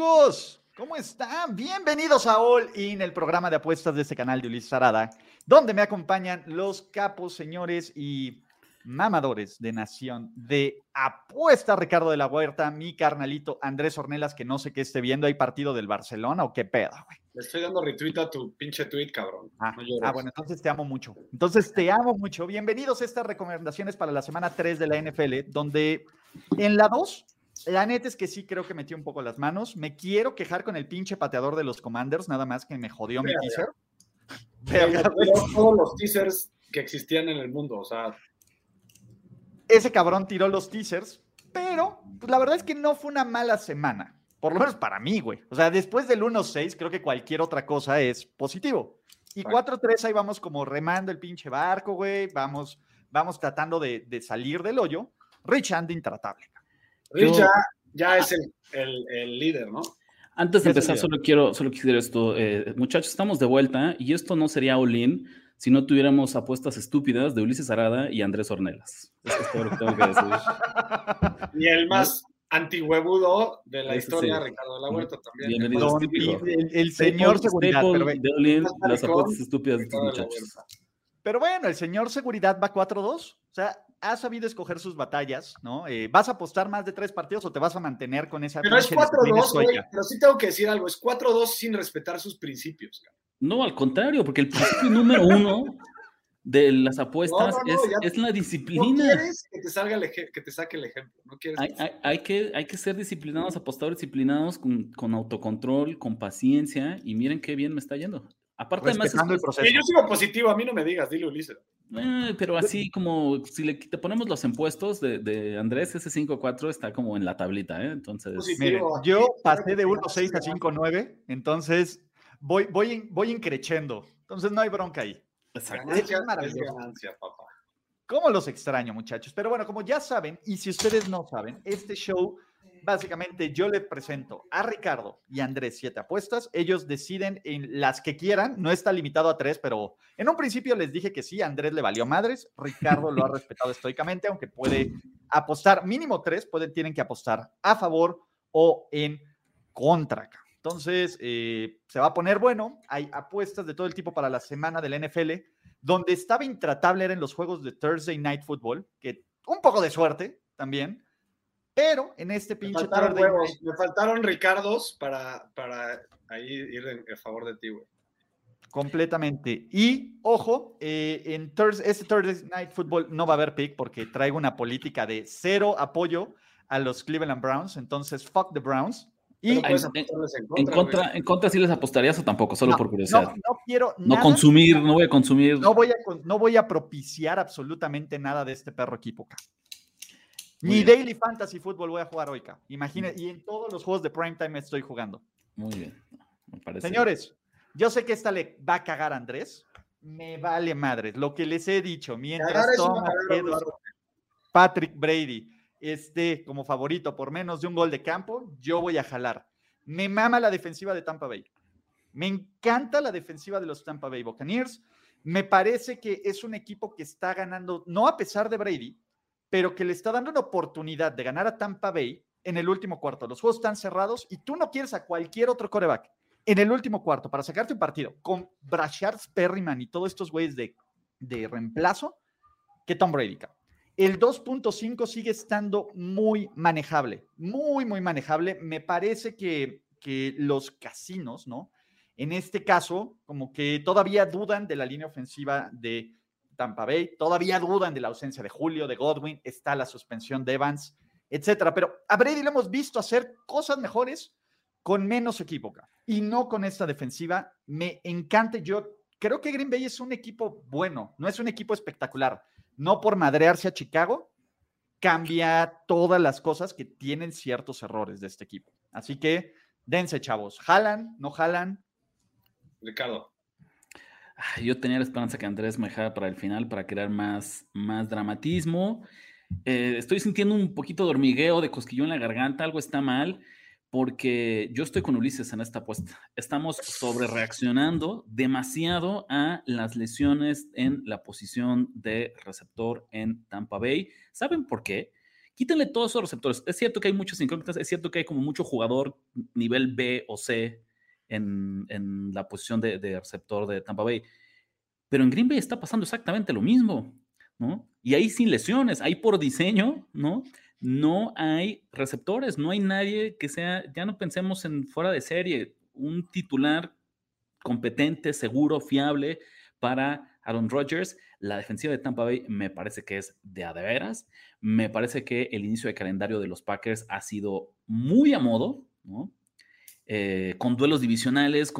Amigos, ¿cómo están? Bienvenidos a All In, el programa de apuestas de este canal de Ulises Arada, donde me acompañan los capos, señores y mamadores de Nación de Apuesta, Ricardo de la Huerta, mi carnalito Andrés Ornelas, que no sé qué esté viendo, ¿hay partido del Barcelona o qué pedo, güey? Le estoy dando retweet a tu pinche tweet, cabrón. Ah, No ah, bueno, entonces te amo mucho. Entonces te amo mucho. Bienvenidos a estas recomendaciones para la semana 3 de la NFL, donde en la 2, la neta es que sí creo que metí un poco las manos. Me quiero quejar con el pinche pateador de los Commanders, nada más que me jodió mi teaser. Todos los teasers que existían en el mundo, o sea, Ese cabrón tiró los teasers, pero pues, la verdad es que no fue una mala semana. Por lo menos para mí, güey. O sea, después del 1-6, creo que cualquier otra cosa es positivo. Y Bueno. 4-3, ahí vamos como remando el pinche barco, güey. Vamos, vamos tratando de, de salir del hoyo. Rich anda intratable. Rich Yo- ya, ya es el, el- el líder, ¿no? Antes de empezar, solo quiero, solo quisiera esto. eh, muchachos, estamos de vuelta y esto no sería all-in si no tuviéramos apuestas estúpidas de Ulises Arada y Andrés Ornelas. Eso es todo lo que tengo que decir. Y el más antihuevudo de la historia, sí. Ricardo de la Huerta también. Bienvenido. Don- el, el señor seguridad. Pero, de las apuestas estúpidas de estos muchachos. Pero bueno, el señor seguridad va 4-2. O sea, ha sabido escoger sus batallas, ¿no? Eh, ¿Vas a apostar más de tres partidos o te vas a mantener con esa Pero es pinche disciplina 4-2, güey, pero sí tengo que decir algo, es 4-2 sin respetar sus principios. No, al contrario, porque el principio número uno de las apuestas No, no, no, es, ya- es la No disciplina. quieres que te salga el que te saque el ejemplo, no quieres Hay, que- hay- hay que, hay que ser disciplinados, apostadores disciplinados, con, con autocontrol, con paciencia, y miren qué bien me está yendo. Aparte, además, es- Respetando el es- proceso. Yo sigo positivo, a mí no me digas, dile Ulises. eh, pero así como si le te ponemos los impuestos de, de Andrés, ese 5-4 está como en la tablita, ¿eh? Entonces, Miren, yo pasé de sí, 1.6 a sí, 5.9, entonces voy, voy, voy increchendo. Entonces no hay bronca ahí. exacto. Es ganancia, papá. ¿Cómo los extraño, muchachos? Pero bueno, como ya saben, y si ustedes no saben, este show, básicamente yo le presento a Ricardo y a Andrés siete apuestas. Ellos deciden en las que quieran, no está limitado a tres, pero en un principio les dije que sí, a Andrés le valió madres, Ricardo lo ha respetado estoicamente, aunque puede apostar mínimo tres, pueden, tienen que apostar a favor o en contra. Entonces, eh, se va a poner bueno. Hay apuestas de todo el tipo para la semana del NFL. Donde estaba intratable era en los juegos de Thursday Night Football, que un poco de suerte también. Pero en este Me pinche faltaron Thursday huevos, Night, me faltaron Ricardos para, para ahí ir en, a favor de ti, güey. completamente. Y ojo, eh, en Thurs- este Thursday Night Football no va a haber pick porque traigo una política de cero apoyo a los Cleveland Browns. Entonces, fuck the Browns. Y en- apostarles en En contra, en contra sí les apostarías o tampoco, solo no, por curiosidad. no, no quiero No, nada, consumir, no voy a consumir. No voy, a, no voy a propiciar absolutamente nada de este perro equipo. Muy Ni bien. Daily Fantasy Football voy a jugar hoy. ca. Imagine, y en todos los juegos de Primetime estoy jugando. Muy bien. Me parece. Señores, yo sé que esta le va a cagar a Andrés. Me vale madres. Lo que les he dicho, mientras fuerte. Patrick Brady esté como favorito por menos de un gol de campo, yo voy a jalar. Me mama la defensiva de Tampa Bay. Me encanta la defensiva de los Tampa Bay Buccaneers. Me parece que es un equipo que está ganando, no a pesar de Brady, pero que le está dando una oportunidad de ganar a Tampa Bay en el último cuarto. Los juegos están cerrados y tú no quieres a cualquier otro coreback en el último cuarto para sacarte un partido con Brashard Perryman y todos estos güeyes de, de reemplazo que Tom Brady. El 2.5 sigue estando muy manejable, muy, muy manejable. Me parece que, que los casinos, ¿no? En este caso, como que todavía dudan de la línea ofensiva de Tampa Bay, todavía dudan de la ausencia de Julio, de Godwin, está la suspensión de Evans, etcétera. Pero a Brady lo hemos visto hacer cosas mejores con menos equipo y no con esta defensiva. Me encanta. Yo creo que Green Bay es un equipo bueno, no es un equipo espectacular. No por madrearse a Chicago, cambia todas las cosas que tienen ciertos errores de este equipo. Así que dense, chavos. ¿Jalan? ¿No jalan? Ricardo. Yo tenía la esperanza que Andrés me dejara para el final para crear más, más dramatismo. Eh, estoy sintiendo un poquito de hormigueo, de cosquillón en la garganta, algo está mal, porque yo estoy con Ulises en esta apuesta. Estamos sobre reaccionando demasiado a las lesiones en la posición de receptor en Tampa Bay. ¿Saben por qué? Quítenle todos esos receptores. Es cierto que hay muchas incógnitas, es cierto que hay como mucho jugador nivel B o C en, la posición de, receptor de Tampa Bay. Pero en Green Bay está pasando exactamente lo mismo, ¿no? Y ahí sin lesiones, ahí por diseño, ¿no? No hay receptores, no hay nadie que sea, ya no pensemos en fuera de serie, un titular competente, seguro, fiable para Aaron Rodgers. La defensiva de Tampa Bay me parece que es de a de veras. Me parece que el inicio de calendario de los Packers ha sido muy a modo, ¿no? Eh, con duelos divisionales,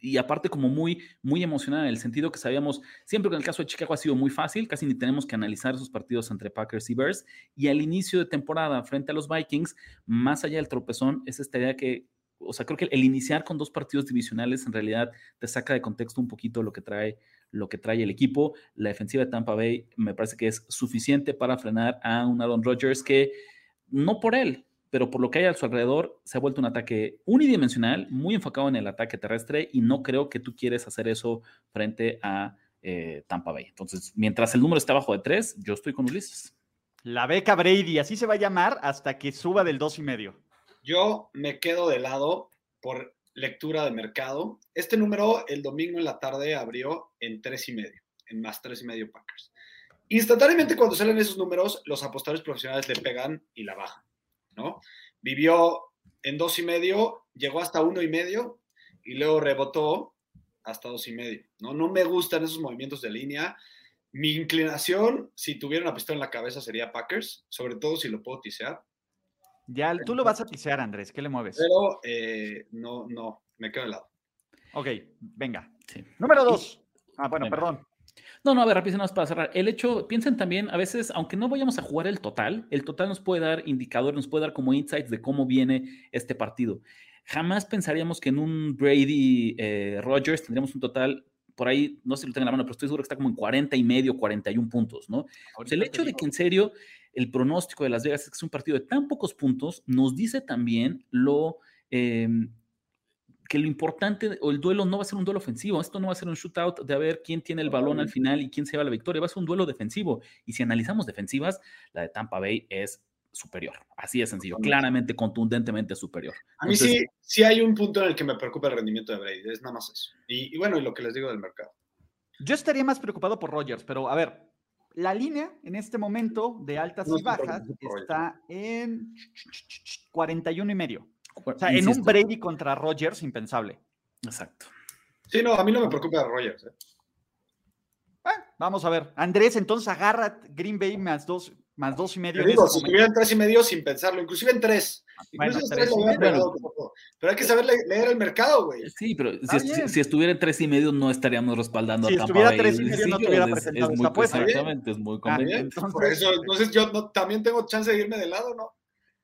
y aparte como muy, muy emocional en el sentido que sabíamos, siempre que en el caso de Chicago ha sido muy fácil, casi ni tenemos que analizar esos partidos entre Packers y Bears, y al inicio de temporada frente a los Vikings, más allá del tropezón, es esta idea que, o sea, creo que el iniciar con dos partidos divisionales en realidad te saca de contexto un poquito lo que trae lo que trae el equipo. La defensiva de Tampa Bay me parece que es suficiente para frenar a un Aaron Rodgers que no por él, pero por lo que hay a su alrededor, se ha vuelto un ataque unidimensional, muy enfocado en el ataque terrestre, y no creo que tú quieres hacer eso frente a eh, Tampa Bay. Entonces, mientras el número está abajo de tres, yo estoy con Ulises. La beca Brady, así se va a llamar hasta que suba del dos y medio. Yo me quedo de lado por lectura de mercado. Este número el domingo en la tarde abrió en tres y medio, en más tres y medio Packers. Instantáneamente cuando salen esos números, los apostadores profesionales le pegan y la bajan. ¿No? Vivió en dos y medio, llegó hasta uno y medio y luego rebotó hasta dos y medio, ¿no? No me gustan esos movimientos de línea. Mi inclinación, si tuviera una pistola en la cabeza, sería Packers, sobre todo si lo puedo tisear. Ya, tú lo vas a tisear, Andrés, ¿qué le mueves? Pero eh, no, no, me quedo de lado. Ok, venga. Número dos. Ah, bueno, perdón. No, no, a ver, rápido, para cerrar. El hecho, piensen también, a veces, aunque no vayamos a jugar el total, el total nos puede dar indicadores, nos puede dar como insights de cómo viene este partido. Jamás pensaríamos que en un Brady eh, Rogers tendríamos un total por ahí, no sé si lo tengo en la mano, pero estoy seguro que está como en 40 y medio, 41 puntos, ¿no? el hecho de que en serio el pronóstico de Las Vegas es que es un partido de tan pocos puntos, nos dice también lo, em, que lo importante o el duelo no va a ser un duelo ofensivo, esto no va a ser un shootout de a ver quién tiene el balón al final y quién se lleva la victoria, va a ser un duelo defensivo. Y si analizamos defensivas, la de Tampa Bay es superior, así de sencillo, claramente, contundentemente superior. A mí sí, sí hay un punto en el que me preocupa el rendimiento de Brady, es nada más eso. Y, bueno, y lo que les digo del mercado. Yo estaría más preocupado por Rogers, pero a ver, la línea en este momento de altas y bajas está en 41 y medio. O sea, en un Brady contra Rogers, impensable. Exacto. Sí, no, a mí no me preocupa Rogers. ¿eh? Ah, vamos a ver. Andrés, entonces agarra Green Bay más dos, más dos y medio. Digo, si en tres y medio sin pensarlo, inclusive en tres. Incluso en tres, pero hay que saber leer el mercado, güey. Sí, pero si, estuviera en tres y medio no estaríamos respaldando si a Tampa Si estuviera tres y medio no te hubiera presentado es, esta apuesta. Exactamente, es muy conveniente. Por eso, entonces yo también tengo chance de irme de lado, ¿no?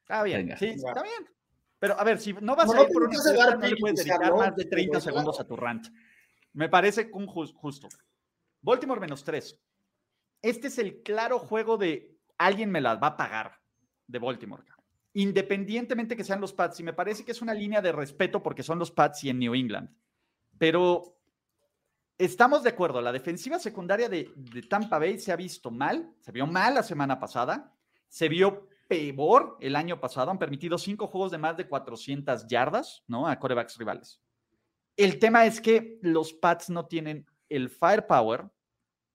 Está bien, sí, está bien. Pero a ver, si no vas a ir por un no le puedes dedicar más de 30 segundos a tu rant. Me parece un justo. Baltimore menos 3. Este es el claro juego de alguien me las va a pagar de Baltimore. Independientemente que sean los Pats, y me parece que es una línea de respeto porque son los Pats y en New England. Pero estamos de acuerdo, la defensiva secundaria de, de Tampa Bay se ha visto mal, se vio mal la semana pasada, se vio peor el año pasado. Han permitido cinco juegos de más de 400 yardas, ¿no? A corebacks rivales. El tema es que los Pats no tienen el firepower,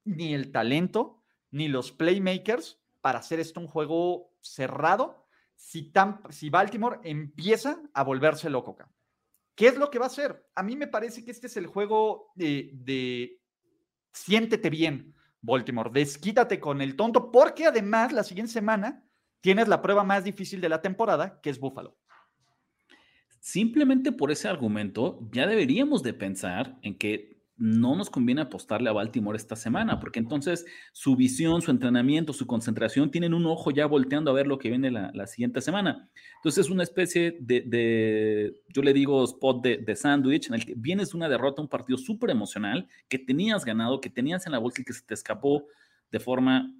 ni el talento, ni los playmakers para hacer esto un juego cerrado si, si Baltimore empieza a volverse loco. ¿Qué es lo que va a hacer? A mí me parece que este es el juego de, de siéntete bien, Baltimore, desquítate con el tonto, porque además la siguiente semana tienes la prueba más difícil de la temporada, que es Buffalo. Simplemente por ese argumento, ya deberíamos de pensar en que no nos conviene apostarle a Baltimore esta semana, porque entonces su visión, su entrenamiento, su concentración tienen un ojo ya volteando a ver lo que viene la, siguiente semana. Entonces es una especie de, yo le digo spot de, de sándwich, en el que vienes una derrota, un partido súper emocional, que tenías ganado, que tenías en la bolsa y que se te escapó de forma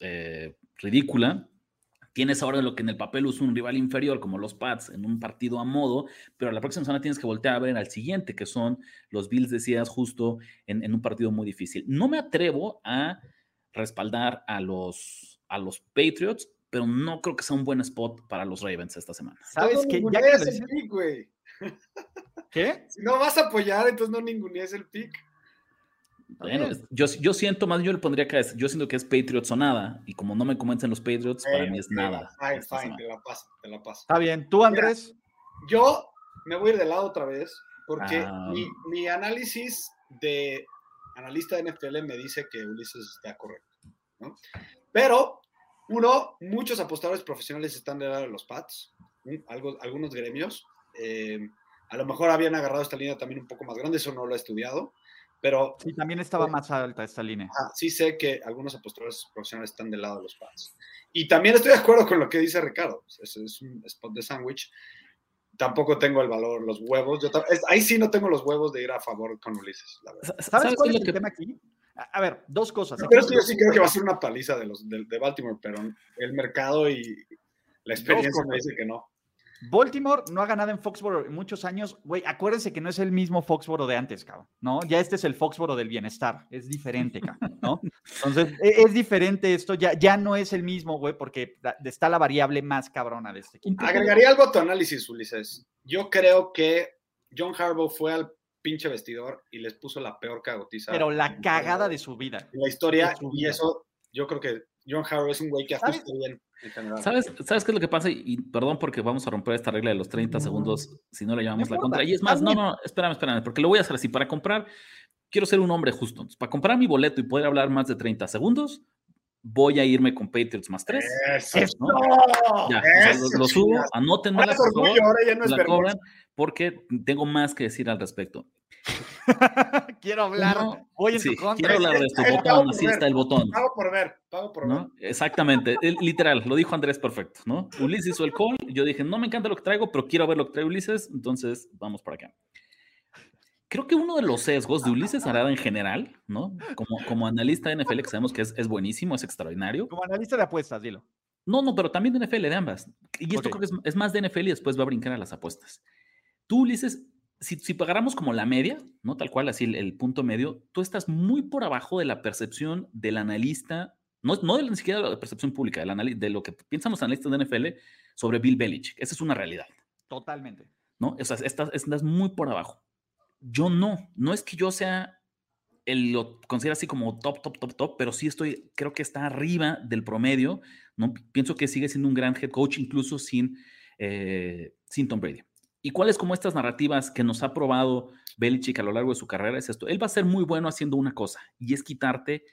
eh, ridícula, Tienes ahora lo que en el papel es un rival inferior, como los Pats, en un partido a modo, pero la próxima semana tienes que voltear a ver al siguiente, que son los Bills, decías, justo en, un partido muy difícil. No me atrevo a respaldar a los, a los Patriots, pero no creo que sea un buen spot para los Ravens esta semana. ¿Sabes qué? Ya que el pick, güey. ¿Qué? Si no vas a apoyar, entonces no ningunees el pick. Bueno, yo, yo siento más, yo le pondría que yo siento que es Patriots o nada, y como no me convencen los Patriots, para mí es nada. Fine, fine, te la paso, te la paso. Está bien, ¿tú, Andrés? yo me voy a ir de lado otra vez, porque ah. mi, mi, análisis de analista de NFL me dice que Ulises está correcto, ¿no? Pero, uno, muchos apostadores profesionales están de lado de los Pats, algo, algunos gremios, eh, a lo mejor habían agarrado esta línea también un poco más grande, eso no lo he estudiado, pero. Sí, también estaba más alta esta línea. sí, sé que algunos apostadores profesionales están del lado de los fans. Y también estoy de acuerdo con lo que dice Ricardo. Es, es un spot de sándwich. Tampoco tengo el valor, los huevos. Yo ahí sí no tengo los huevos de ir a favor con Ulises. ¿Sabes, cuál es el tema aquí? A ver, dos cosas. pero esto yo sí creo que va a ser una paliza de los de, Baltimore, pero el mercado y la experiencia me dice que no. Baltimore no ha ganado en Foxboro en muchos años. Güey, acuérdense que no es el mismo Foxboro de antes, cabrón, ¿no? Ya este es el Foxboro del bienestar. Es diferente, cabrón, ¿no? Entonces, e, es, diferente esto. Ya, ya no es el mismo, güey, porque está la variable más cabrona de este equipo. Agregaría algo a tu análisis, Ulises. Yo creo que John Harbaugh fue al pinche vestidor y les puso la peor cagotiza. Pero la cagada de su vida. La historia, y eso, yo creo que John Harbaugh es un güey que ajusta bien ¿Sabes, ¿Sabes qué es lo que pasa? Y, perdón porque vamos a romper esta regla de los 30 segundos si no le llamamos la contra. Y es más, no, no, espérame, espérame, porque lo voy a hacer así. Para comprar, quiero ser un hombre justo. para comprar mi boleto y poder hablar más de 30 segundos, voy a irme con Patriots más 3. Eso, Ya, lo, subo, anótenme la, la cobran, porque tengo más que decir al respecto. quiero hablar. Voy en sí, Quiero hablar de esto. Botón, así está el botón. Pago por ver, pago por ver. Exactamente, literal, lo dijo Andrés perfecto, ¿no? Ulises hizo el call. Yo dije, no me encanta lo que traigo, pero quiero ver lo que trae Ulises, entonces vamos para acá. Creo que uno de los sesgos de Ulises Arada en general, ¿no? Como, como analista de NFL, que sabemos que es, es buenísimo, es extraordinario. Como analista de apuestas, dilo. No, no, pero también de NFL, de ambas. Y esto creo que es, es, más de NFL y después va a brincar a las apuestas. Tú, Ulises, si, pagáramos como la media, ¿no? Tal cual, así el, punto medio, tú estás muy por abajo de la percepción del analista, no, no de, ni siquiera de la percepción pública, del de lo que piensan los analistas de NFL sobre Bill Belichick. Esa es una realidad. Totalmente. ¿No? O sea, estás, estás muy por abajo. Yo no, no es que yo sea el, lo considero así como top, top, top, top, pero sí estoy, creo que está arriba del promedio, ¿no? Pienso que sigue siendo un gran head coach incluso sin, eh, sin Tom Brady. ¿Y cuáles como estas narrativas que nos ha probado Belichick a lo largo de su carrera es esto? Él va a ser muy bueno haciendo una cosa y es quitarte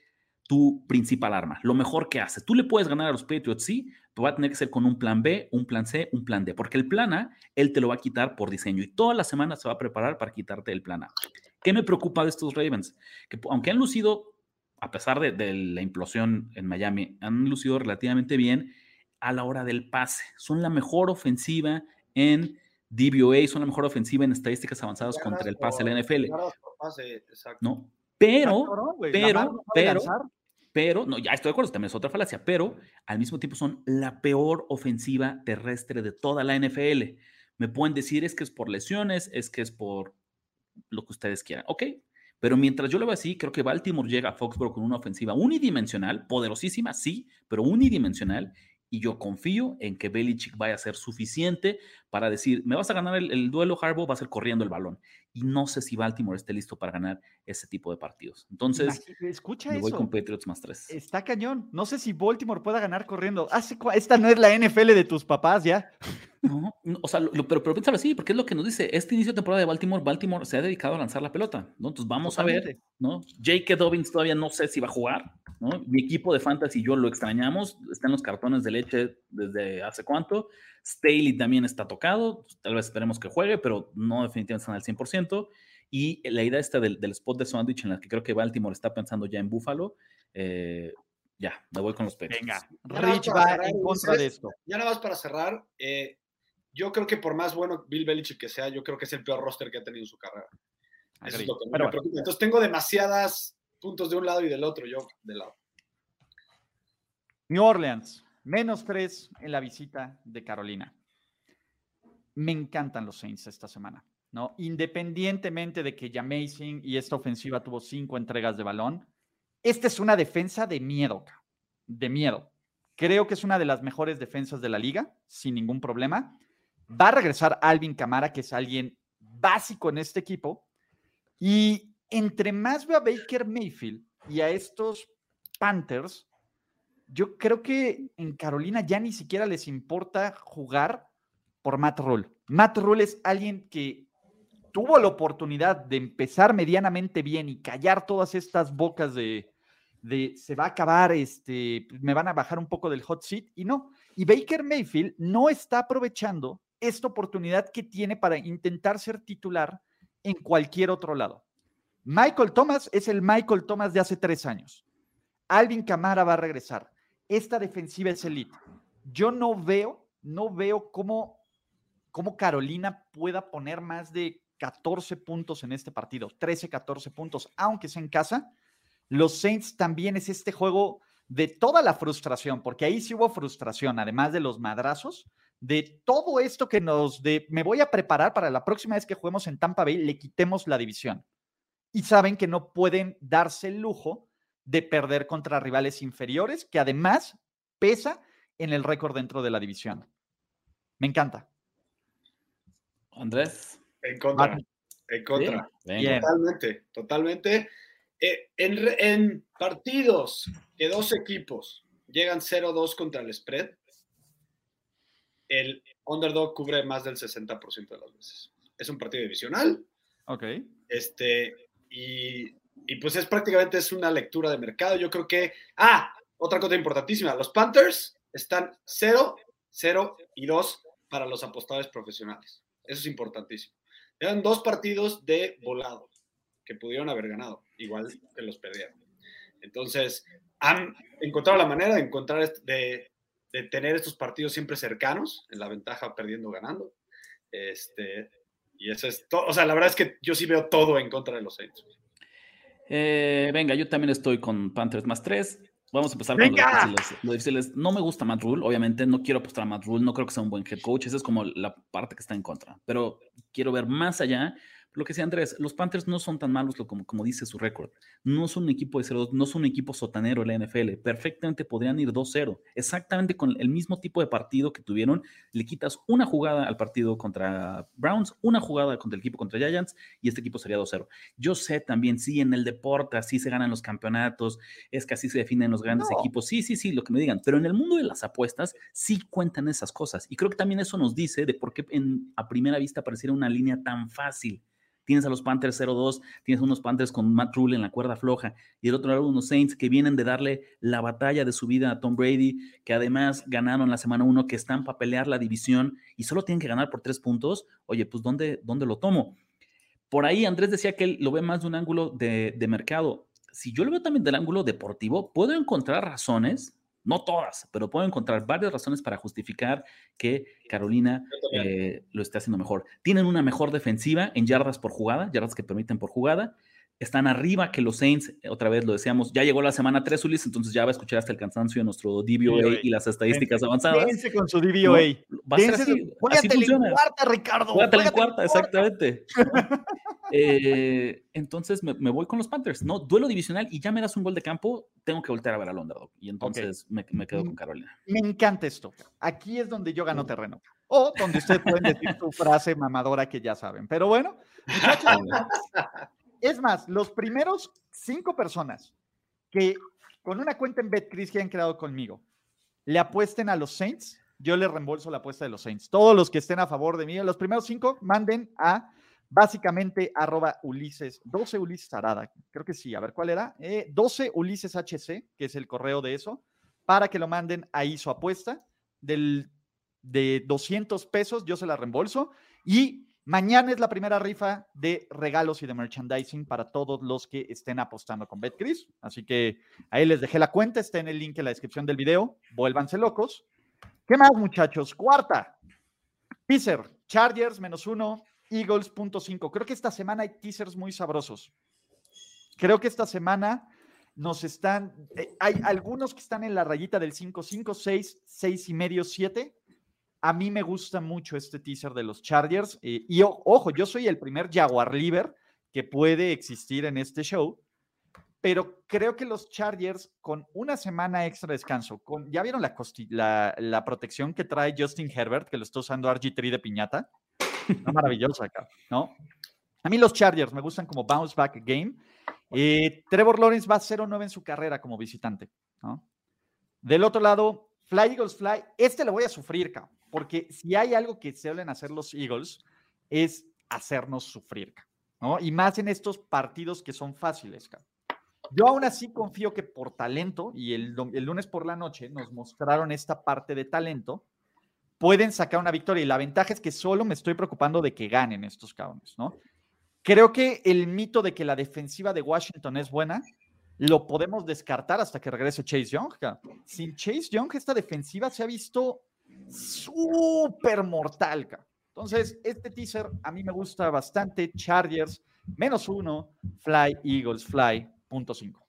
tu principal arma, lo mejor que hace. Tú le puedes ganar a los Patriots, sí, pero va a tener que ser con un plan B, un plan C, un plan D, porque el plan A, él te lo va a quitar por diseño y toda la semana se va a preparar para quitarte el plan A. ¿Qué me preocupa de estos Ravens? Que aunque han lucido, a pesar de, de la implosión en Miami, han lucido relativamente bien a la hora del pase. Son la mejor ofensiva en DVOA son la mejor ofensiva en estadísticas avanzadas contra el pase de la NFL. ¿No? Pero, pero, pero, pero, no, ya estoy de acuerdo, también es otra falacia, pero al mismo tiempo son la peor ofensiva terrestre de toda la NFL. Me pueden decir es que es por lesiones, es que es por lo que ustedes quieran. Ok, pero mientras yo lo veo así, creo que Baltimore llega a Foxborough con una ofensiva unidimensional, poderosísima, sí, pero unidimensional, y yo confío en que Belichick vaya a ser suficiente para decir, me vas a ganar el, duelo, Harbaugh va a ser corriendo el balón. Y no sé si Baltimore esté listo para ganar ese tipo de partidos. Entonces, Escucha me voy con Patriots más tres. Está cañón. No sé si Baltimore pueda ganar corriendo. esta no es la NFL de tus papás ya. No, o sea, pero, pero piénsalo así, porque es lo que nos dice. Este inicio de temporada de Baltimore, Baltimore se ha dedicado a lanzar la pelota, ¿no? Entonces vamos a ver, ¿no? J.K. Dobbins todavía no sé si va a jugar, ¿no? Mi equipo de fantasy y yo lo extrañamos, está en los cartones de leche desde hace cuánto. Staley también está tocado, tal vez esperemos que juegue, pero no definitivamente están al 100%. Y la idea esta del, spot de sandwich en la que creo que Baltimore está pensando ya en Buffalo, eh, ya, me voy con los pechos. Venga, Rich va en contra de esto. Ya nada más para cerrar, eh, yo creo que por más bueno Bill Belichick que sea, yo creo que es el peor roster que ha tenido en su carrera. Eso es lo que me preocupa. Entonces tengo demasiadas puntos de un lado y del otro, yo del lado. New Orleans, menos tres en la visita de Carolina. Me encantan los Saints esta semana, ¿no? Independientemente de que Jamazing y esta ofensiva tuvo cinco entregas de balón, esta es una defensa de miedo, de miedo. Creo que es una de las mejores defensas de la liga, sin ningún problema. Va a regresar Alvin Camara, que es alguien básico en este equipo. Y entre más veo a Baker Mayfield y a estos Panthers, yo creo que en Carolina ya ni siquiera les importa jugar por Matt Rule. Matt Rule es alguien que tuvo la oportunidad de empezar medianamente bien y callar todas estas bocas de, se va a acabar, este, me van a bajar un poco del hot seat y no. Y Baker Mayfield no está aprovechando esta oportunidad que tiene para intentar ser titular en cualquier otro lado. Michael Thomas es el Michael Thomas de hace tres años. Alvin Camara va a regresar. Esta defensiva es elite. Yo no veo, no veo cómo, cómo Carolina pueda poner más de 14 puntos en este partido, 13, 14 puntos, aunque sea en casa. Los Saints también es este juego de toda la frustración, porque ahí sí hubo frustración, además de los madrazos, de todo esto que nos, de me voy a preparar para la próxima vez que juguemos en Tampa Bay, le quitemos la división. Y saben que no pueden darse el lujo de perder contra rivales inferiores, que además pesa en el récord dentro de la división. Me encanta. Andrés. En contra. En contra. totalmente, totalmente. Eh, en, partidos que dos equipos llegan 0-2 contra el spread, el underdog cubre más del 60% de las veces. Es un partido divisional. Ok. Este, y, y, pues es prácticamente es una lectura de mercado. Yo creo que. Ah, otra cosa importantísima. Los Panthers están 0, 0 y 2 para los apostadores profesionales. Eso es importantísimo. Eran dos partidos de volado que pudieron haber ganado, igual que los perdieron. Entonces, han encontrado la manera de encontrar, de, de tener estos partidos siempre cercanos, en la ventaja perdiendo, ganando. Este, y eso es todo. O sea, la verdad es que yo sí veo todo en contra de los Saints. Eh, venga, yo también estoy con Panthers más tres. Vamos a empezar con lo difíciles. No me gusta Matt Rule, obviamente, no quiero apostar a Matt Rule, no creo que sea un buen head coach, esa es como la parte que está en contra, pero quiero ver más allá lo que decía Andrés, los Panthers no son tan malos como, como dice su récord. No son un equipo de 0 no son un equipo sotanero en la NFL. Perfectamente podrían ir 2-0. Exactamente con el mismo tipo de partido que tuvieron. Le quitas una jugada al partido contra Browns, una jugada contra el equipo contra Giants y este equipo sería 2-0. Yo sé también, sí, en el deporte así se ganan los campeonatos, es que así se definen los grandes equipos. Sí, sí, sí, lo que me digan. Pero en el mundo de las apuestas sí cuentan esas cosas. Y creo que también eso nos dice de por qué en, a primera vista pareciera una línea tan fácil tienes a los Panthers 0-2, tienes unos Panthers con Matt Rule en la cuerda floja, y del otro lado unos Saints que vienen de darle la batalla de su vida a Tom Brady, que además ganaron la semana 1, que están para pelear la división y solo tienen que ganar por tres puntos. Oye, pues ¿dónde, dónde lo tomo? Por ahí Andrés decía que él lo ve más de un ángulo de mercado. Si yo lo veo también del ángulo deportivo, puedo encontrar razones no todas, pero puedo encontrar varias razones para justificar que Carolina eh, lo esté haciendo mejor. Tienen una mejor defensiva en yardas por jugada, yardas que permiten por jugada están arriba que los Saints, otra vez lo decíamos, ya llegó la semana 3, Ulis, entonces ya va a escuchar hasta el cansancio de nuestro DVOA y las estadísticas avanzadas. Quédense con su DVOA. va a ser así, así funciona. en cuarta, Ricardo. Juégate en cuarta, exactamente. eh, entonces me, me, voy con los Panthers, ¿no? Duelo divisional y ya me das un gol de campo, tengo que voltear a ver al underdog. Y entonces okay. me, me, quedo con Carolina. Me encanta esto. Aquí es donde yo gano terreno. O donde ustedes pueden decir su frase mamadora que ya saben. Pero bueno, muchachos, es más, los primeros cinco personas que con una cuenta en BetCris que han creado conmigo le apuesten a los Saints, yo les reembolso la apuesta de los Saints. Todos los que estén a favor de mí, los primeros cinco, manden a básicamente arroba Ulises, 12 Ulises Arada, creo que sí, a ver cuál era, eh, 12 Ulises HC, que es el correo de eso, para que lo manden ahí su apuesta del, de 200 pesos, yo se la reembolso y Mañana es la primera rifa de regalos y de merchandising para todos los que estén apostando con BetCris. Así que ahí les dejé la cuenta, está en el link en la descripción del video. Vuélvanse locos. ¿Qué más, muchachos? Cuarta. Teaser, Chargers menos uno, Eagles punto cinco. Creo que esta semana hay teasers muy sabrosos. Creo que esta semana nos están, eh, hay algunos que están en la rayita del 5, 5, 6, 6 y medio, 7 a mí me gusta mucho este teaser de los Chargers. Eh, y ojo, yo soy el primer Jaguar Liver que puede existir en este show. Pero creo que los Chargers, con una semana extra de descanso, con, ¿ya vieron la, la, protección que trae Justin Herbert, que lo está usando RG3 de piñata? Está maravillosa acá, ¿no? A mí los Chargers me gustan como bounce back game. Eh, Trevor Lawrence va a 0-9 en su carrera como visitante. Del otro lado, Fly Eagles Fly, este lo voy a sufrir, cabrón porque si hay algo que suelen hacer los Eagles es hacernos sufrir, ¿no? Y más en estos partidos que son fáciles, Yo aún así confío que por talento, y el, lunes por la noche nos mostraron esta parte de talento, pueden sacar una victoria. Y la ventaja es que solo me estoy preocupando de que ganen estos cabrones, ¿no? Creo que el mito de que la defensiva de Washington es buena, lo podemos descartar hasta que regrese Chase Young. Sin Chase Young, esta defensiva se ha visto súper mortal. Entonces, este teaser a mí me gusta bastante. Chargers, menos uno, Fly, Eagles, Fly, punto cinco.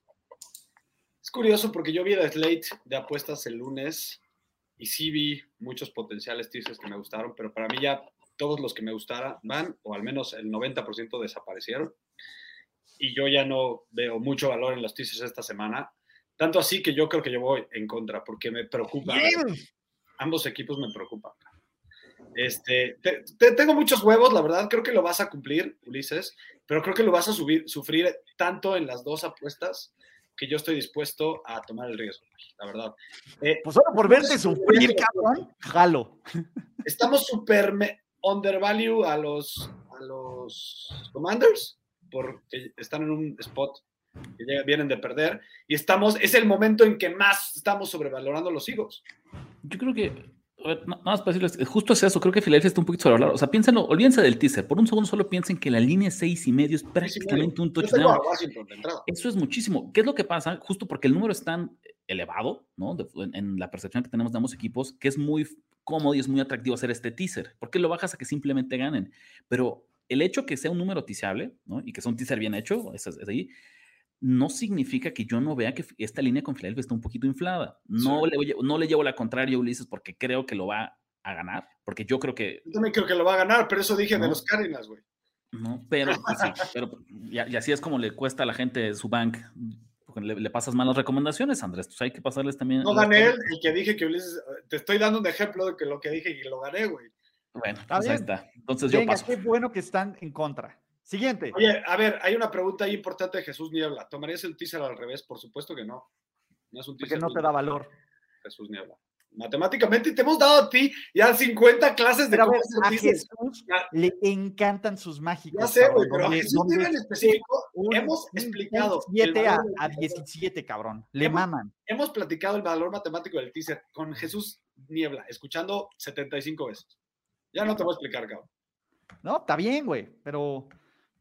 Es curioso porque yo vi el slate de apuestas el lunes y sí vi muchos potenciales teasers que me gustaron, pero para mí ya todos los que me gustaran van, o al menos el 90% desaparecieron. Y yo ya no veo mucho valor en los teasers esta semana. Tanto así que yo creo que yo voy en contra, porque me preocupa ambos equipos me preocupan. Este, tengo muchos huevos, la verdad, creo que lo vas a cumplir, Ulises, pero creo que lo vas a subir, sufrir tanto en las dos apuestas que yo estoy dispuesto a tomar el riesgo, la verdad. Eh, pues solo por verte sufrir, cabrón, jalo. Estamos súper undervalue a los, a los Commanders porque están en un spot que vienen de perder y estamos, es el momento en que más estamos sobrevalorando los Eagles. Yo creo que, nada más para decirles, justo es eso, creo que Filadelfia está un poquito sobrevalorado. O sea, piénsenlo, olvídense del teaser, por un segundo solo piensen que la línea seis y medio es prácticamente un touchdown. Eso es muchísimo. ¿Qué es lo que pasa? Justo porque el número es tan elevado, ¿no? en, la percepción que tenemos de ambos equipos, que es muy cómodo y es muy atractivo hacer este teaser. ¿Por qué lo bajas a que simplemente ganen? Pero el hecho que sea un número tiseable, ¿no? Y que sea un teaser bien hecho, es, es ahí, no significa que yo no vea que esta línea con Filadelfia está un poquito inflada. No, le, no le llevo la contraria a Ulises porque creo que lo va a ganar, porque yo creo que... Yo también creo que lo va a ganar, pero eso dije de los Cardinals, güey. No, pero, pues sí, pero y, así es como le cuesta a la gente su bank. Le, le, pasas malas recomendaciones, Andrés. Pues hay que pasarles también. No gané y que dije que Ulises. Te estoy dando un ejemplo de que lo que dije y lo gané, güey. Bueno, pues ahí está. Entonces yo paso. Qué bueno que están en contra. Siguiente. Oye, a ver, hay una pregunta ahí importante de Jesús Niebla. ¿Tomarías el teaser al revés? Por supuesto que no. No es un teaser. Porque no te da valor. Jesús Niebla. Matemáticamente te hemos dado a ti ya 50 clases de cómo a Jesús le encantan sus mágicos. Ya sé, güey, pero a Jesús en específico hemos explicado. 7 a, a, 17, cabrón. Le maman. Hemos platicado el valor matemático del teaser con Jesús Niebla, escuchando 75 veces. Ya no te voy a explicar, cabrón. No, está bien, güey, pero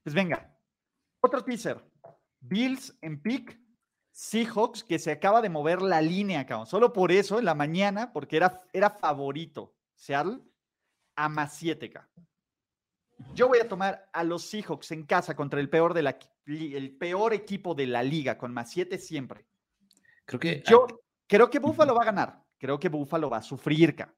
pues venga, otro teaser. Bills en pick, Seahawks, que se acaba de mover la línea, cabrón. Solo por eso, en la mañana, porque era, era favorito Seattle, a más 7, k Yo voy a tomar a los Seahawks en casa contra el peor, de la, el peor equipo de la liga, con más 7 siempre. Creo que. Yo creo que Buffalo va a ganar. Creo que Buffalo va a sufrir, ca.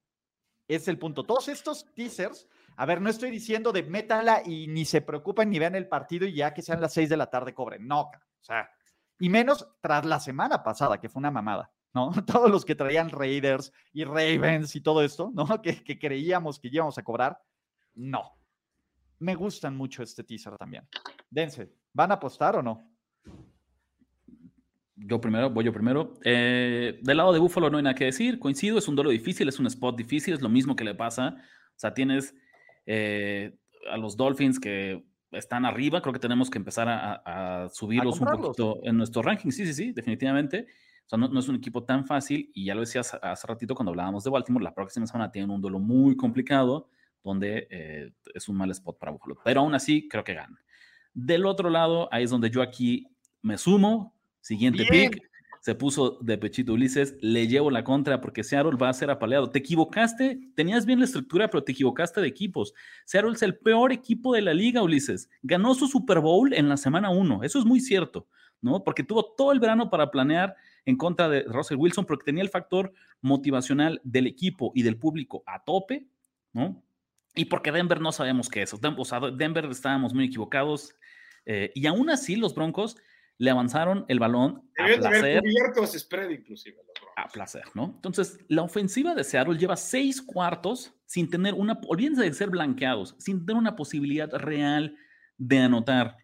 Es el punto. Todos estos teasers a ver, no estoy diciendo de métala y ni se preocupen ni vean el partido y ya que sean las seis de la tarde cobren. No, o sea, y menos tras la semana pasada, que fue una mamada, ¿no? Todos los que traían Raiders y Ravens y todo esto, ¿no? Que, que creíamos que íbamos a cobrar, no. Me gustan mucho este teaser también. Dense, ¿van a apostar o no? Yo primero, voy yo primero. Eh, del lado de Buffalo no hay nada que decir, coincido, es un duelo difícil, es un spot difícil, es lo mismo que le pasa. O sea, tienes eh, a los Dolphins que están arriba, creo que tenemos que empezar a, subirlos un poquito en nuestro ranking. Sí, sí, sí, definitivamente. O sea, no, es un equipo tan fácil y ya lo decías hace ratito cuando hablábamos de Baltimore, la próxima semana tienen un duelo muy complicado donde eh, es un mal spot para Buffalo. Pero aún así, creo que gana. Del otro lado, ahí es donde yo aquí me sumo. Siguiente pick se puso de pechito Ulises, le llevo la contra porque Seattle va a ser apaleado. Te equivocaste, tenías bien la estructura, pero te equivocaste de equipos. Seattle es el peor equipo de la liga, Ulises. Ganó su Super Bowl en la semana 1, eso es muy cierto, ¿no? Porque tuvo todo el verano para planear en contra de Russell Wilson, porque tenía el factor motivacional del equipo y del público a tope, ¿no? Y porque Denver no sabemos qué es. O sea, Denver estábamos muy equivocados. Eh, y aún así, los Broncos le avanzaron el balón a placer. spread inclusive. A placer, ¿no? Entonces, la ofensiva de Seattle lleva seis cuartos sin tener una, olvídense de ser blanqueados, sin tener una posibilidad real de anotar,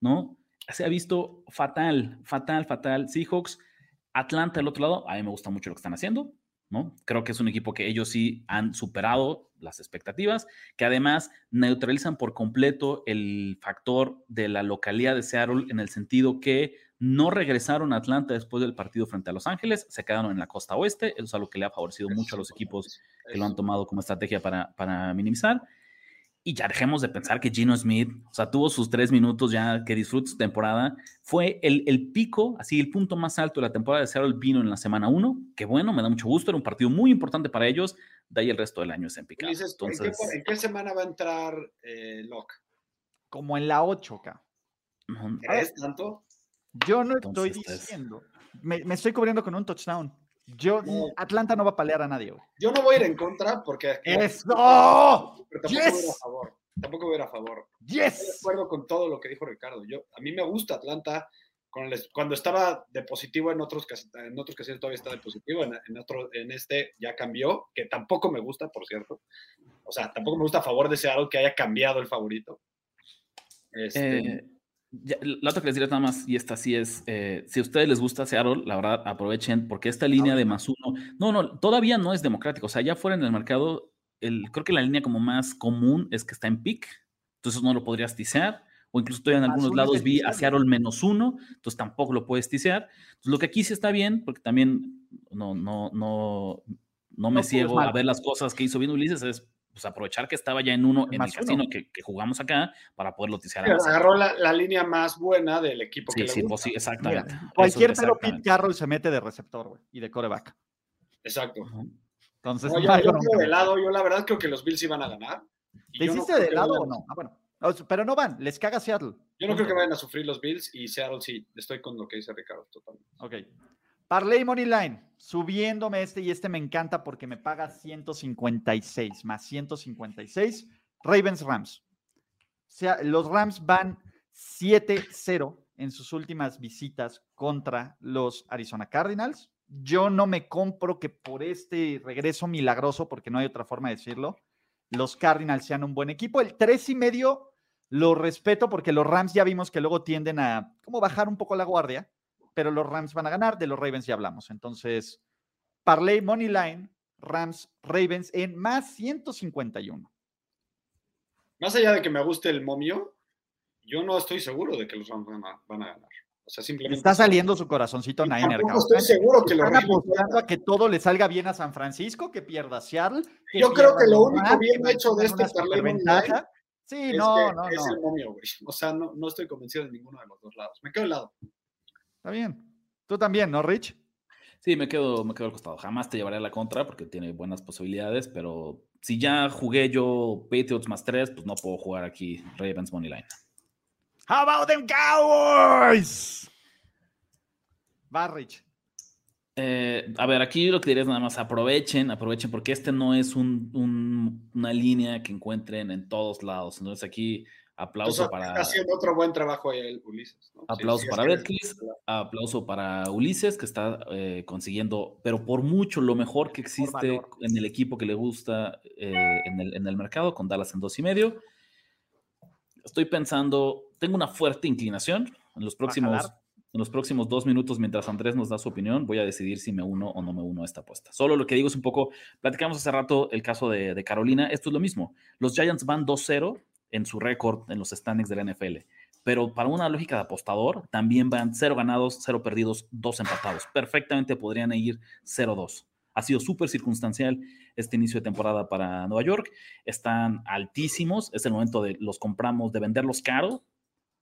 ¿no? Se ha visto fatal, fatal, fatal. Seahawks, Atlanta, del otro lado, a mí me gusta mucho lo que están haciendo. ¿No? Creo que es un equipo que ellos sí han superado las expectativas, que además neutralizan por completo el factor de la localidad de Seattle en el sentido que no regresaron a Atlanta después del partido frente a Los Ángeles, se quedaron en la costa oeste, eso es algo que le ha favorecido mucho a los equipos que lo han tomado como estrategia para, para minimizar. Y ya dejemos de pensar que Gino Smith, o sea, tuvo sus tres minutos ya que disfrutó su temporada. Fue el, el, pico, así el punto más alto de la temporada de Seattle vino en la semana uno. Que bueno, me da mucho gusto. Era un partido muy importante para ellos. De ahí el resto del año es en picado. Entonces, ¿en, qué, semana va a entrar eh, Locke? Como en la 8, K. ¿Es tanto? Yo no estoy diciendo. Me, me estoy cubriendo con un touchdown. Yo, Atlanta no va a palear a nadie. Yo no voy a ir en contra porque. ¡Eso! Pero tampoco voy a ir a favor. Tampoco voy a ir a favor. Yes. Estoy de acuerdo con todo lo que dijo Ricardo. Yo, a mí me gusta Atlanta. cuando estaba de positivo en otros, en otros casos todavía está de positivo, en, otro, en este ya cambió, que tampoco me gusta, por cierto. O sea, tampoco me gusta a favor de ese algo que haya cambiado el favorito. Este, eh, la otra que les diré nada más, y esta sí es, eh, si a ustedes les gusta Seattle, la verdad, aprovechen, porque esta línea de más uno, no, no, todavía no es democrático, o sea, ya fuera en el mercado, el, creo que la línea como más común es que está en pick, entonces no lo podrías tisear, o incluso todavía en algunos lados vi a Seattle menos uno, entonces tampoco lo puedes tisear. Entonces, lo que aquí sí está bien, porque también no, no, no, no me ciego a ver las cosas que hizo bien Ulises, es pues, aprovechar que estaba ya en uno en el casino que, jugamos acá para poder noticiar. agarró la, línea más buena del equipo que sí, pues, sí, exactamente. cualquier pelo Pete Carroll se mete de receptor, güey, y de coreback. Exacto. Entonces, yo, yo de lado, yo la verdad creo que los Bills iban a ganar. ¿Te hiciste de lado o no? Ah, bueno. Pero no van, les caga Seattle. Yo no creo que vayan a sufrir los Bills y Seattle sí, estoy con lo que dice Ricardo totalmente. Ok. Parlay Money Line, subiéndome este y este me encanta porque me paga 156 más 156. Ravens Rams. O sea, los Rams van 7-0 en sus últimas visitas contra los Arizona Cardinals. Yo no me compro que por este regreso milagroso, porque no hay otra forma de decirlo, los Cardinals sean un buen equipo. El 3 y medio lo respeto porque los Rams ya vimos que luego tienden a como bajar un poco la guardia pero los Rams van a ganar, de los Ravens ya hablamos. Entonces, Parley Money Line, Rams, Ravens en más 151. Más allá de que me guste el momio, yo no estoy seguro de que los Rams van a, ganar. O sea, simplemente. Está saliendo su corazoncito Niner. Estoy seguro que los Rams. a que todo le salga bien a San Francisco, que pierda Seattle. yo creo que lo único bien hecho de este Line. Sí, no, no, es el momio, güey. O sea, no, no estoy convencido de ninguno de los dos lados. Me quedo al lado. Está bien. Tú también, ¿no, Rich? Sí, me quedo, me quedo al costado. Jamás te llevaré a la contra porque tiene buenas posibilidades, pero si ya jugué yo Patriots más tres, pues no puedo jugar aquí Ravens Money Line. How about them Cowboys? Va, Rich. Eh, a ver, aquí lo que diría es nada más aprovechen, aprovechen, porque este no es una línea que encuentren en todos lados. Entonces aquí Aplauso para. Está haciendo otro buen trabajo ahí, Ulises. Aplauso para Betclis, aplauso para Ulises, que está eh, consiguiendo, pero por mucho lo mejor que existe en el equipo que le gusta eh, en, el, en, el, mercado, con Dallas en dos y medio. Estoy pensando, tengo una fuerte inclinación en los próximos. En los próximos dos minutos, mientras Andrés nos da su opinión, voy a decidir si me uno o no me uno a esta apuesta. Solo lo que digo es un poco, platicamos hace rato el caso de, de Carolina, esto es lo mismo. Los Giants van 2-0 en su récord en los standings de la NFL. Pero para una lógica de apostador, también van cero ganados, cero perdidos, dos empatados. Perfectamente podrían ir 0-2. ha sido súper circunstancial este inicio de temporada para Nueva York. Están altísimos, es el momento de los compramos, de venderlos caro,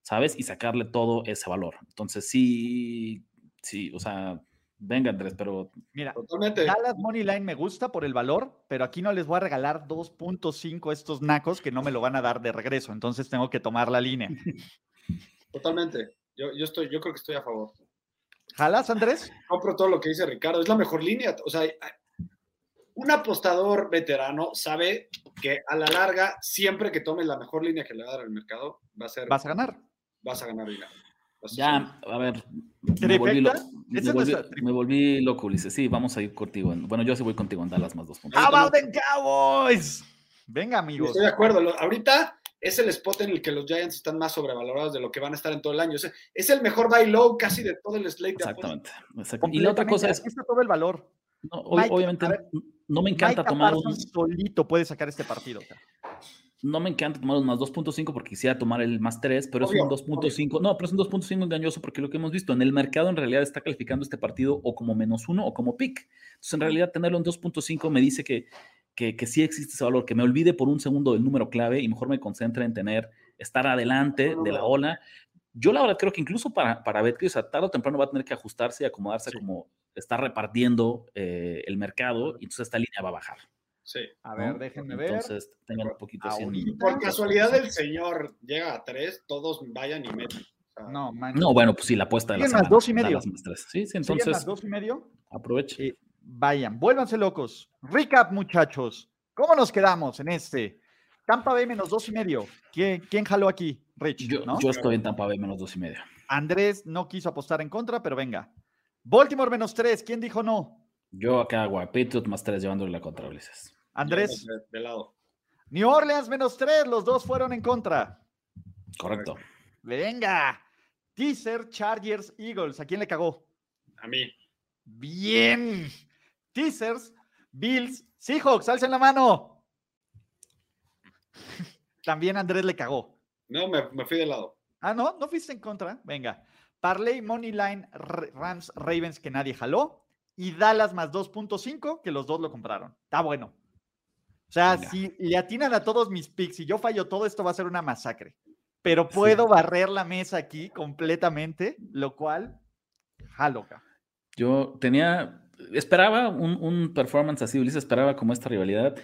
¿sabes? Y sacarle todo ese valor. Entonces, sí, sí, o sea, venga Andrés, pero... Mira, Totalmente. Dallas Money Line me gusta por el valor, pero aquí no les voy a regalar 2.5 estos nacos que no me lo van a dar de regreso, entonces tengo que tomar la línea. Totalmente. Yo, yo, estoy, yo creo que estoy a favor. ¿Jalas, Andrés? Compro todo lo que dice Ricardo. Es la mejor línea. O sea, un apostador veterano sabe que a la larga, siempre que tomes la mejor línea que le va a dar al mercado, va a ser. Vas a ganar. Vas a ganar dinero. Ya, a ver. Me volví, me, volví, loco, Ulises. Sí, vamos a ir contigo. bueno, yo sí voy contigo en Dallas más dos puntos. ¡How about the Cowboys! Venga, amigos. Estoy de acuerdo. Ahorita es el spot en el que los Giants están más sobrevalorados de lo que van a estar en todo el año. es el mejor buy low casi de todo el slate. Exactamente. Y la otra cosa es. está todo el valor. obviamente, no me encanta tomar un. solito puede sacar este partido. No me encanta tomar un más 2.5 porque quisiera tomar el más 3, pero es un 2.5. No, pero es un 2.5 engañoso porque lo que hemos visto en el mercado en realidad está calificando este partido o como menos uno o como pick. Entonces, en realidad, tenerlo en 2.5 me dice que que, sí existe ese valor, que me olvide por un segundo del número clave y mejor me concentre en tener, estar adelante de la ola. Yo la verdad creo que incluso para, para Betcris, o tarde o temprano va a tener que ajustarse y acomodarse como está repartiendo eh, el mercado y entonces esta línea va a bajar. Sí. A ver, déjenme ver. Entonces, tengan un poquito así. Por casualidad el señor llega a tres, todos vayan y meten. no, no, bueno, pues sí, la apuesta de la semana. dos y medio. Sí, sí, entonces. dos y medio. Aproveche. Vayan, vuélvanse locos. Recap, muchachos. ¿Cómo nos quedamos en este? Tampa Bay menos dos y medio. ¿Quién, quién jaló aquí? Rich. Yo, yo estoy en Tampa Bay menos dos y medio. Andrés no quiso apostar en contra, pero venga. Baltimore menos tres. ¿Quién dijo no? Yo acá hago a más tres llevándole la contra, Ulises. Andrés. De lado. New Orleans menos tres. Los dos fueron en contra. Correcto. Venga. Teaser, Chargers, Eagles. ¿A quién le cagó? A mí. Bien. Teasers, Bills, Seahawks, alcen la mano. También Andrés le cagó. No, me, fui de lado. Ah, no, no fuiste en contra. Venga. Parley, Money Line, Rams, Ravens, que nadie jaló. Y Dallas más 2.5, que los dos lo compraron. Está bueno. O sea, si le atinan a todos mis picks y yo fallo todo, esto va a ser una masacre. Pero puedo barrer la mesa aquí completamente, lo cual, jaloca. Yo tenía esperaba un, performance así, Ulises esperaba como esta rivalidad.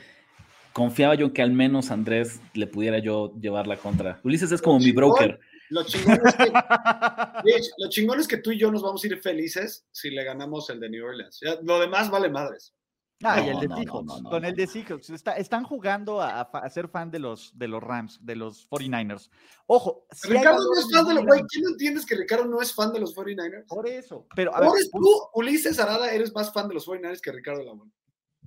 Confiaba yo que al menos Andrés le pudiera yo llevar la contra. Ulises es como mi broker. Lo chingón, es que, lo chingón es que tú y yo nos vamos a ir felices si le ganamos el de New Orleans. lo demás vale madres. Ah, y el de Seahawks. con el de Seahawks. están jugando a, ser fan de los, de los Rams, de los 49ers. Ojo. Ricardo no es fan de los. ¿Quién no entiendes que Ricardo no es fan de los 49ers? Por eso. Pero, a ver, tú, Ulises Arada, eres más fan de los 49ers que Ricardo Lamont.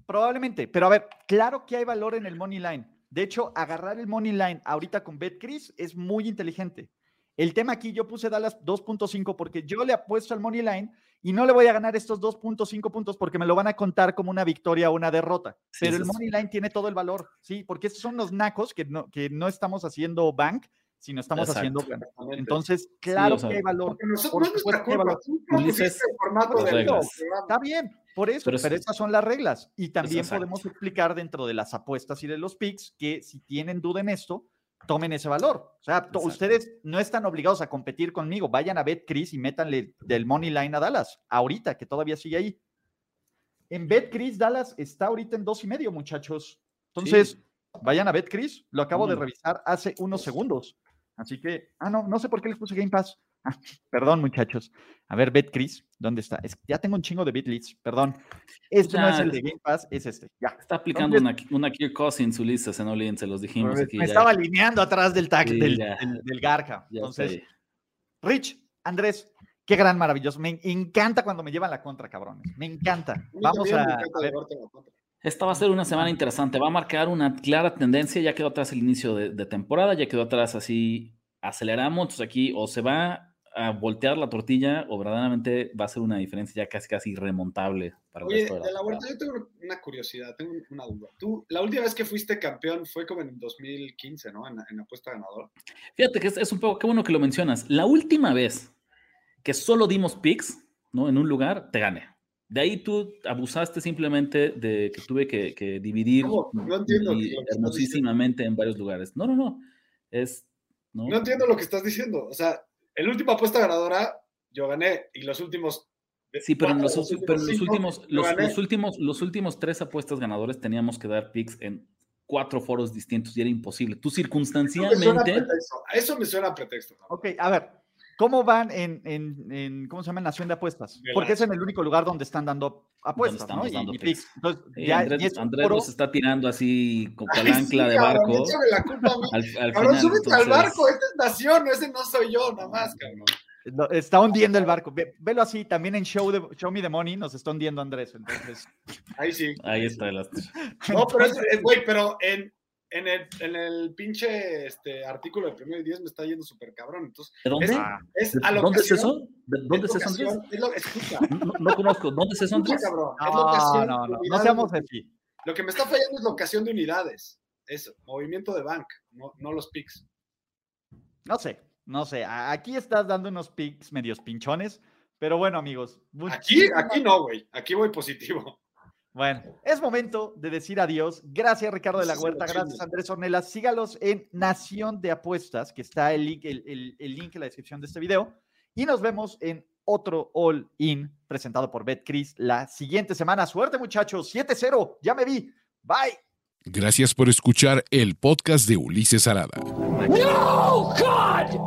Probablemente. Pero a ver, claro que hay valor en el money line. De hecho, agarrar el money line ahorita con BetCris es muy inteligente. El tema aquí, yo puse Dallas 2.5 porque yo le apuesto al money line y no le voy a ganar estos 2.5 puntos porque me lo van a contar como una victoria o una derrota. Pero el money line tiene todo el valor, ¿sí? Porque estos son los nacos que no, que no estamos haciendo bank, sino estamos haciendo Entonces, claro que hay valor. Por Está bien, por eso, pero, estas son las reglas. Y también podemos explicar dentro de las apuestas y de los picks que si tienen duda en esto, tomen ese valor. O sea, ustedes no están obligados a competir conmigo. Vayan a BetCris y métanle del money line a Dallas, ahorita, que todavía sigue ahí. En BetCris, Dallas está ahorita en dos y medio, muchachos. Entonces, vayan a BetCris. Lo acabo de revisar hace unos segundos. Así que, ah, no, no sé por qué les puse Game Pass. perdón, muchachos. A ver, BetCris, ¿dónde está? ya tengo un chingo de BitLeads, perdón. Este no es el de Game Pass, es este. Ya. Está aplicando una, una Kirk en su lista, se no olviden, se los dijimos aquí. Me estaba alineando atrás del tag del, del, Garca. Entonces, Rich, Andrés, qué gran maravilloso. Me encanta cuando me llevan la contra, cabrones. Me encanta. Vamos a. Esta va a ser una semana interesante. Va a marcar una clara tendencia. Ya quedó atrás el inicio de, de temporada, ya quedó atrás así. Aceleramos. Entonces aquí o se va a voltear la tortilla o verdaderamente va a ser una diferencia ya casi casi remontable para Oye, el de la, vuelta yo tengo una curiosidad, tengo una duda. Tú, la última vez que fuiste campeón fue como en 2015, ¿no? En, en apuesta ganador. Fíjate que es, un poco, qué bueno que lo mencionas. La última vez que solo dimos picks, ¿no? En un lugar, te gané. De ahí tú abusaste simplemente de que tuve que, dividir no, no entiendo hermosísimamente en varios lugares. No, no, no. Es, ¿no? no entiendo lo que estás diciendo. O sea, el último apuesta ganadora yo gané y los últimos Sí, pero, en los, últimos, los, últimos, los últimos tres apuestas ganadores teníamos que dar picks en cuatro foros distintos y era imposible. Tú circunstancialmente. Eso me suena a pretexto. Ok, a ver, ¿cómo van en, en, en, ¿cómo se llama? Nación de apuestas? Porque es en el único lugar donde están dando apuestas, ¿no? Dando y, picks. Entonces, ya, Andrés, Andrés nos está tirando así con el ancla de barco. la culpa al, al cabrón, súbete al barco, esta es Nación, ese no soy yo, nada más, cabrón. Está hundiendo el barco. Velo así, también en Show, de, Show Me the Money nos está hundiendo Andrés. Entonces. Ahí sí. Ahí está el No, pero, es, güey, pero en, en, el, en el pinche este, artículo de primero y diez me está yendo súper cabrón. Entonces, ¿De dónde? Es, es ¿Dónde es eso? ¿Dónde es, eso, Andrés? Es lo, escucha. No, no, conozco. ¿Dónde es eso, Andrés? cabrón. No, no, no, no seamos así. Lo que me está fallando es locación de unidades. Eso, movimiento de bank, no, no los picks. No sé, no sé, aquí estás dando unos picks medios pinchones, pero bueno, amigos. Aquí, aquí no, güey. Aquí voy positivo. Bueno, es momento de decir adiós. Gracias, Ricardo de la Huerta. Gracias, Andrés Ornelas. Sígalos en Nación de Apuestas, que está el link, el, link en la descripción de este video. Y nos vemos en otro All In presentado por BetCris la siguiente semana. Suerte, muchachos. 7-0. Ya me vi. Bye. Gracias por escuchar el podcast de Ulises Arada. No, God!